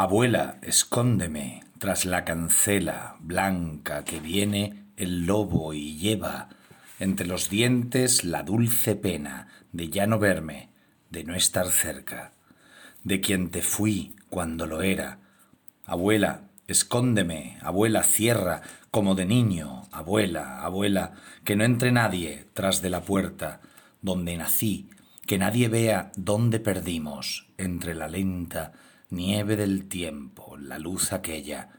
Abuela, escóndeme tras la cancela blanca que viene el lobo y lleva entre los dientes la dulce pena de ya no verme, de no estar cerca, de quien te fui cuando lo era. Abuela, escóndeme, abuela, cierra, como de niño, abuela, abuela, que no entre nadie tras de la puerta donde nací, que nadie vea dónde perdimos entre la lenta nieve del tiempo, la luz aquella.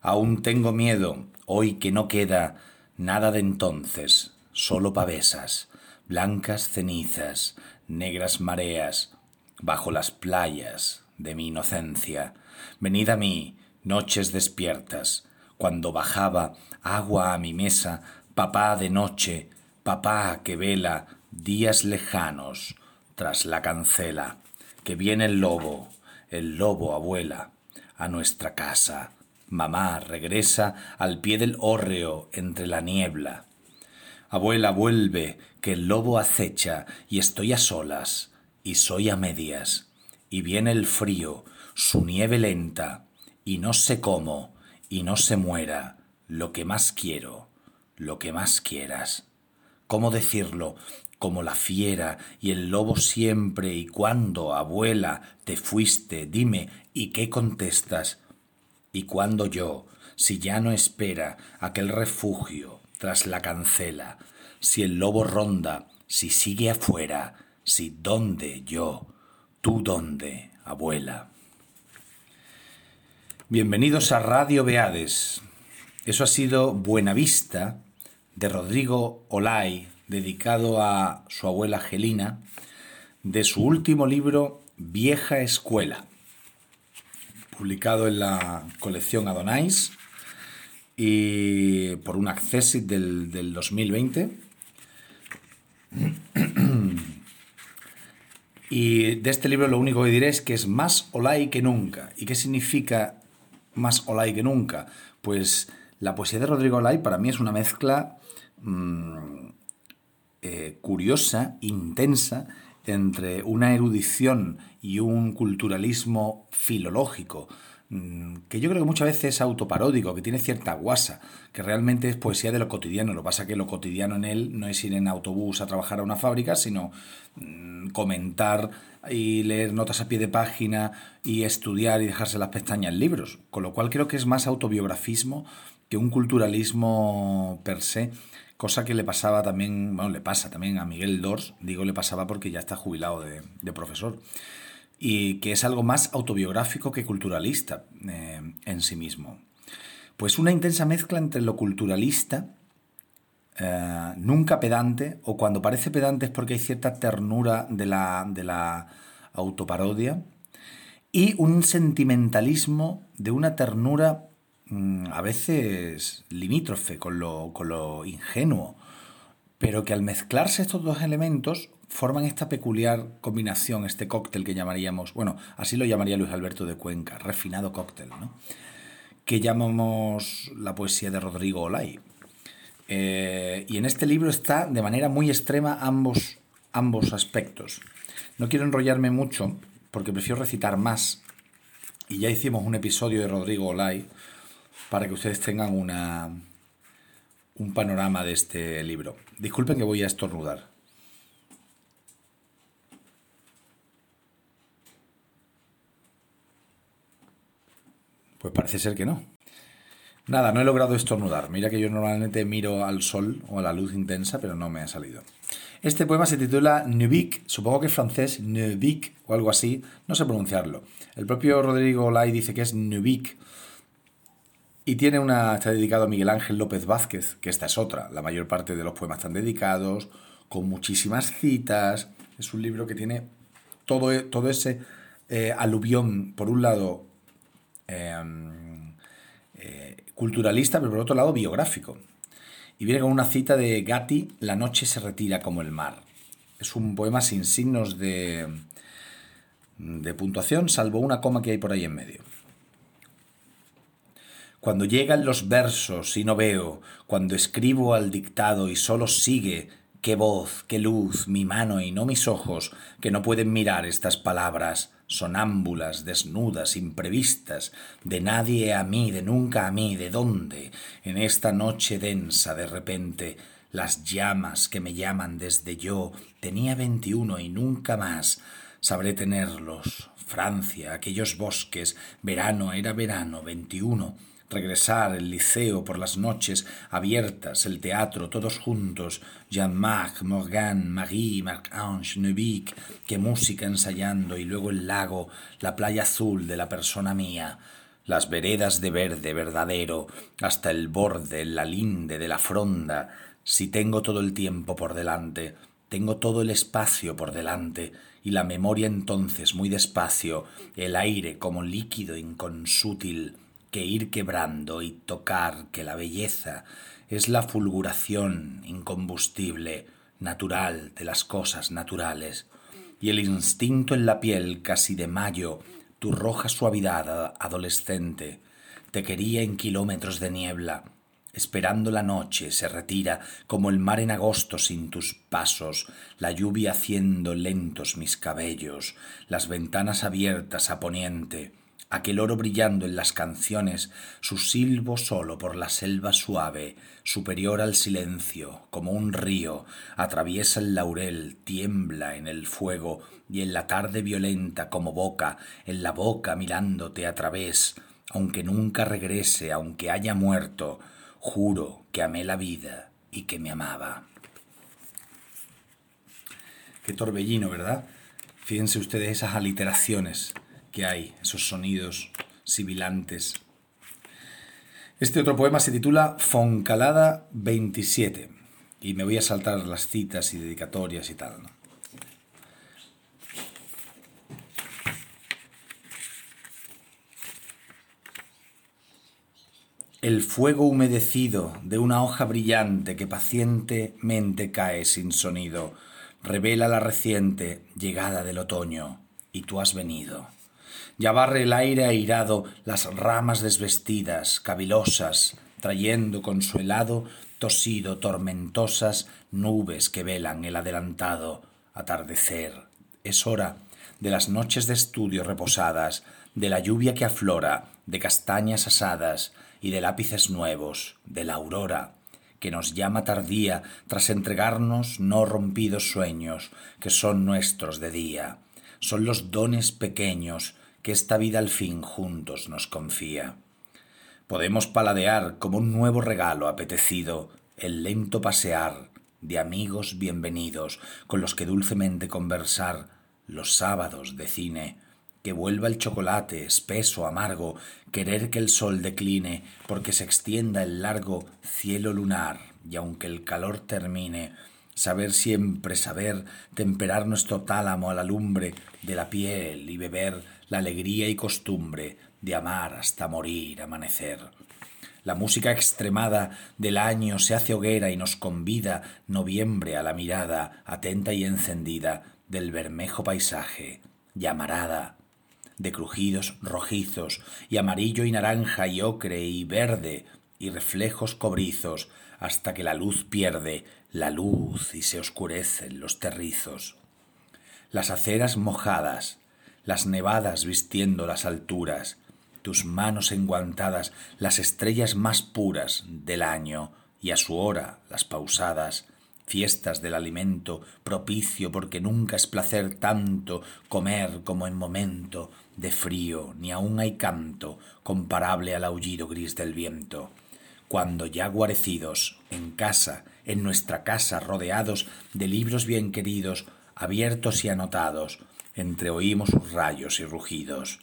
Aún tengo miedo, hoy que no queda nada de entonces, solo pavesas, blancas cenizas, negras mareas, bajo las playas de mi inocencia. Venid a mí, noches despiertas, cuando bajaba agua a mi mesa, papá de noche, papá que vela días lejanos tras la cancela, que viene el lobo, el lobo abuela, a nuestra casa. Mamá regresa al pie del hórreo entre la niebla. Abuela vuelve, que el lobo acecha y estoy a solas, y soy a medias, y viene el frío, su nieve lenta, y no sé cómo, y no se muera, lo que más quiero, lo que más quieras. ¿Cómo decirlo? Como la fiera y el lobo siempre y cuando, abuela, te fuiste, dime, ¿y qué contestas? Y cuando yo, si ya no espera aquel refugio tras la cancela, si el lobo ronda, si sigue afuera, si dónde yo, tú dónde, abuela. Bienvenidos a Radio Beades. Eso ha sido Buena Vista de Rodrigo Olay dedicado a su abuela Gelina, de su último libro Vieja Escuela, publicado en la colección Adonais y por un Accessit del, del 2020. Y de este libro lo único que diré es que es más Olay que nunca. ¿Y qué significa más Olay que nunca? Pues la poesía de Rodrigo Olay para mí es una mezcla mmm, eh, curiosa, intensa, entre una erudición y un culturalismo filológico, mm, que yo creo que muchas veces es autoparódico, que tiene cierta guasa, que realmente es poesía de lo cotidiano. Lo que pasa es que lo cotidiano en él no es ir en autobús a trabajar a una fábrica, sino mm, comentar y leer notas a pie de página y estudiar y dejarse las pestañas en libros. Con lo cual creo que es más autobiografismo que un culturalismo per se cosa que le pasaba también, bueno, le pasa también a Miguel Dors, digo le pasaba porque ya está jubilado de, profesor, y que es algo más autobiográfico que culturalista eh, en sí mismo. Pues una intensa mezcla entre lo culturalista, eh, nunca pedante, o cuando parece pedante es porque hay cierta ternura de la, de la autoparodia, y un sentimentalismo de una ternura a veces limítrofe con lo, con lo ingenuo, pero que al mezclarse estos dos elementos forman esta peculiar combinación, este cóctel que llamaríamos, bueno, así lo llamaría Luis Alberto de Cuenca, refinado cóctel, ¿no? que llamamos la poesía de Rodrigo Olay. Eh, y en este libro está de manera muy extrema ambos, ambos aspectos. No quiero enrollarme mucho porque prefiero recitar más. Y ya hicimos un episodio de Rodrigo Olay para que ustedes tengan una, un panorama de este libro. Disculpen que voy a estornudar. Pues parece ser que no. Nada, no he logrado estornudar. Mira que yo normalmente miro al sol o a la luz intensa, pero no me ha salido. Este poema se titula Nubik, supongo que es francés, Nubik o algo así, no sé pronunciarlo. El propio Rodrigo Lai dice que es Nubik, y tiene una, está dedicado a Miguel Ángel López Vázquez, que esta es otra. La mayor parte de los poemas están dedicados, con muchísimas citas. Es un libro que tiene todo, todo ese eh, aluvión, por un lado, em, eh, culturalista, pero por otro lado, biográfico. Y viene con una cita de Gatti, La noche se retira como el mar. Es un poema sin signos de, de puntuación, salvo una coma que hay por ahí en medio. Cuando llegan los versos y no veo, cuando escribo al dictado y solo sigue qué voz, qué luz, mi mano y no mis ojos, que no pueden mirar estas palabras, sonámbulas, desnudas, imprevistas, de nadie a mí, de nunca a mí, de dónde, en esta noche densa de repente, las llamas que me llaman desde yo, tenía veintiuno y nunca más, sabré tenerlos, Francia, aquellos bosques, verano era verano, veintiuno, regresar, el liceo por las noches abiertas, el teatro, todos juntos, Jean-Marc, Morgan, Marie, Marc-Ange, Neuvik, qué música ensayando, y luego el lago, la playa azul de la persona mía, las veredas de verde verdadero, hasta el borde, la linde de la fronda, si tengo todo el tiempo por delante, tengo todo el espacio por delante, y la memoria entonces muy despacio, el aire como líquido inconsútil, que ir quebrando y tocar que la belleza es la fulguración incombustible, natural de las cosas naturales, y el instinto en la piel casi de mayo, tu roja suavidad adolescente, te quería en kilómetros de niebla, esperando la noche se retira como el mar en agosto sin tus pasos, la lluvia haciendo lentos mis cabellos, las ventanas abiertas a poniente, aquel oro brillando en las canciones, su silbo solo por la selva suave, superior al silencio, como un río, atraviesa el laurel, tiembla en el fuego, y en la tarde violenta como boca, en la boca mirándote a través, aunque nunca regrese, aunque haya muerto, juro que amé la vida y que me amaba. Qué torbellino, ¿verdad? Fíjense ustedes esas aliteraciones que hay, esos sonidos sibilantes. Este otro poema se titula Foncalada 27 y me voy a saltar las citas y dedicatorias y tal. El fuego humedecido de una hoja brillante que pacientemente cae sin sonido revela la reciente llegada del otoño y tú has venido. Ya barre el aire airado las ramas desvestidas, cavilosas, trayendo con su helado tosido tormentosas nubes que velan el adelantado atardecer. Es hora de las noches de estudio reposadas, de la lluvia que aflora, de castañas asadas y de lápices nuevos, de la aurora, que nos llama tardía tras entregarnos no rompidos sueños que son nuestros de día. Son los dones pequeños que esta vida al fin juntos nos confía. Podemos paladear como un nuevo regalo apetecido el lento pasear de amigos bienvenidos con los que dulcemente conversar los sábados de cine, que vuelva el chocolate espeso, amargo, querer que el sol decline, porque se extienda el largo cielo lunar, y aunque el calor termine, saber siempre, saber temperar nuestro tálamo a la lumbre de la piel y beber la alegría y costumbre de amar hasta morir, amanecer. La música extremada del año se hace hoguera y nos convida noviembre a la mirada atenta y encendida del bermejo paisaje, llamarada, de crujidos rojizos y amarillo y naranja y ocre y verde y reflejos cobrizos hasta que la luz pierde la luz y se oscurecen los terrizos. Las aceras mojadas, las nevadas vistiendo las alturas, tus manos enguantadas, las estrellas más puras del año, y a su hora las pausadas, fiestas del alimento, propicio porque nunca es placer tanto comer como en momento de frío, ni aun hay canto comparable al aullido gris del viento. Cuando ya guarecidos, en casa, en nuestra casa, rodeados de libros bien queridos, abiertos y anotados, entreoímos sus rayos y rugidos.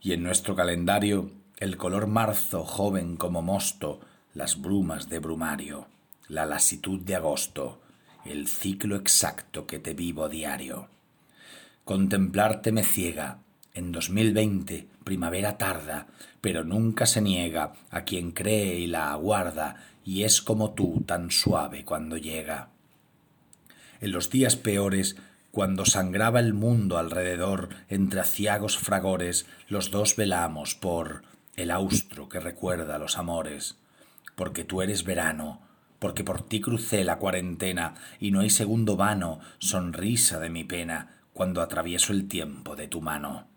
Y en nuestro calendario el color marzo joven como mosto, las brumas de brumario, la lasitud de agosto, el ciclo exacto que te vivo diario. Contemplarte me ciega, en 2020 primavera tarda, pero nunca se niega a quien cree y la aguarda, y es como tú tan suave cuando llega. En los días peores cuando sangraba el mundo alrededor entre aciagos fragores, los dos velamos por el austro que recuerda los amores, porque tú eres verano, porque por ti crucé la cuarentena, y no hay segundo vano, sonrisa de mi pena, cuando atravieso el tiempo de tu mano.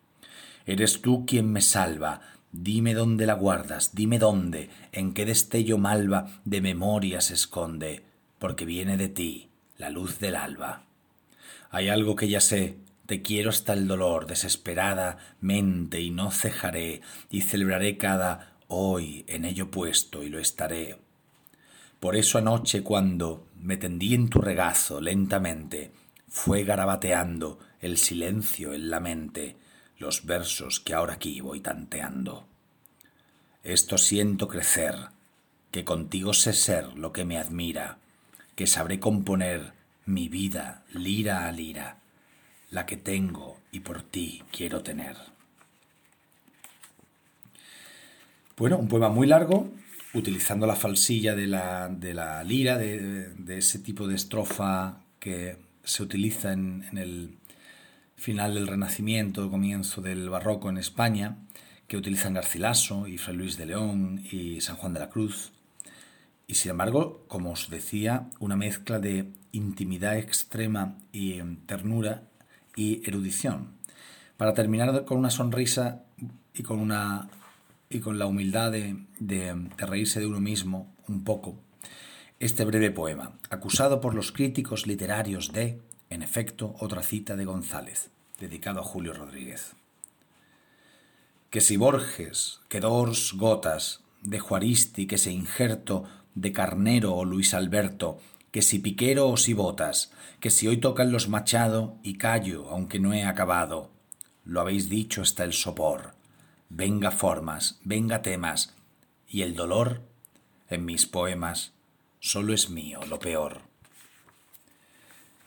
Eres tú quien me salva, dime dónde la guardas, dime dónde, en qué destello malva de memoria se esconde, porque viene de ti la luz del alba. Hay algo que ya sé, te quiero hasta el dolor, desesperada mente, y no cejaré, y celebraré cada hoy en ello puesto, y lo estaré. Por eso anoche cuando me tendí en tu regazo lentamente, fue garabateando el silencio en la mente, los versos que ahora aquí voy tanteando. Esto siento crecer, que contigo sé ser lo que me admira, que sabré componer mi vida lira a lira, la que tengo y por ti quiero tener. Bueno, un poema muy largo, utilizando la falsilla de la, de la lira, de, ese tipo de estrofa que se utiliza en, en, el final del Renacimiento, comienzo del Barroco en España, que utilizan Garcilaso y Fray Luis de León y San Juan de la Cruz. Y sin embargo, como os decía, una mezcla de intimidad extrema y em, ternura y erudición. Para terminar con una sonrisa y con, una, y con la humildad de, de, reírse de uno mismo un poco, este breve poema, acusado por los críticos literarios de, en efecto, otra cita de González, dedicado a Julio Rodríguez. Que si Borges, que Dors Gotas, de Juaristi, que se injerto de Carnero o Luis Alberto, que si Piquero o si Botas, que si hoy tocan los Machado y callo, aunque no he acabado. Lo habéis dicho hasta el sopor. Venga formas, venga temas, y el dolor, en mis poemas, solo es mío lo peor.